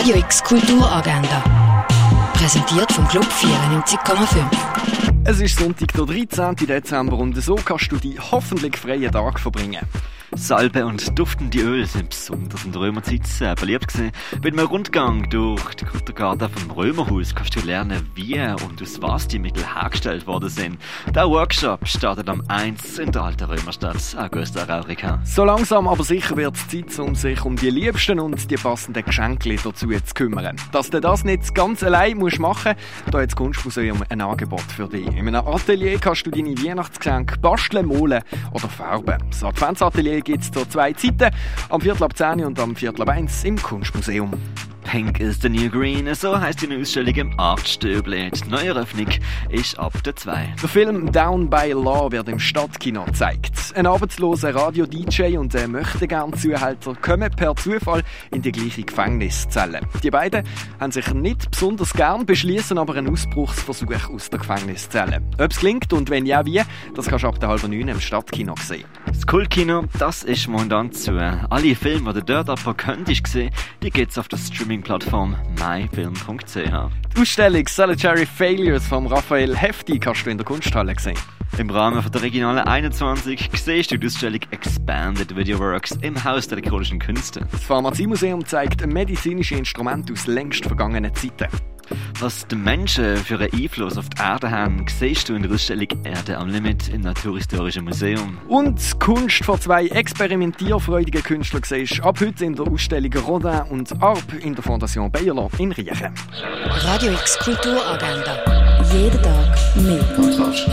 Radio X Kulturagenda. Präsentiert vom Club 94,5. Es ist Sonntag, der 13. Dezember und so kannst du die hoffentlich freien Tag verbringen. Salbe und duftende Öle sind besonders in der Römerzeit sehr beliebt gewesen. Bei einem Rundgang durch den Kulturgarten vom Römerhaus kannst du lernen, wie und aus was die Mittel hergestellt worden sind. Der Workshop startet am 1 in der alten Römerstadt Augusta Raurica. So langsam aber sicher wird es Zeit, um sich um die Liebsten und die passenden Geschenke dazu zu kümmern. Dass du das nicht ganz allein musst machen musst, da hat das Kunstmuseum ein Angebot für dich. In einem Atelier kannst du deine Weihnachtsgeschenke basteln, malen oder färben. Das Adventsatelier gibt es zu zwei Zeiten, am Viertel ab 10 und am Viertel ab 1 im Kunstmuseum. Pink is the New Green, so heißt die Ausstellung im Artstöble. Die neue Eröffnung ist ab der 2. Der Film Down by Law wird im Stadtkino gezeigt. Ein arbeitsloser Radio-DJ und ein möchte gern Zuhälter kommen per Zufall in die gleiche Gefängniszelle. Die beiden haben sich nicht besonders gern, beschließen aber einen Ausbruchsversuch aus der Gefängniszelle. Ob es gelingt und wenn ja, wie, das kannst du ab der halben neun im Stadtkino sehen. Das Kultkino, das ist momentan zu. Alle Filme, die du dort aber könntest sehen, die gibt's auf der Streaming-Plattform myfilm.ch. Die Ausstellung Solitary Failures von Raphael Hefti kannst du in der Kunsthalle sehen. Im Rahmen der Regionale 21 siehst du die Ausstellung Expanded Video Works im Haus der elektronischen Künste. Das Pharmaziemuseum zeigt medizinische Instrumente aus längst vergangenen Zeiten. Was die Menschen für einen Einfluss auf die Erde haben, siehst du in der Ausstellung Erde am Limit im Naturhistorischen Museum. Und Kunst von zwei experimentierfreudigen Künstlern siehst du ab heute in der Ausstellung Rodin und Arp in der Fondation Bayerler in Riechen. Radio X Kulturagenda. Jeden Tag mehr. Kontrast.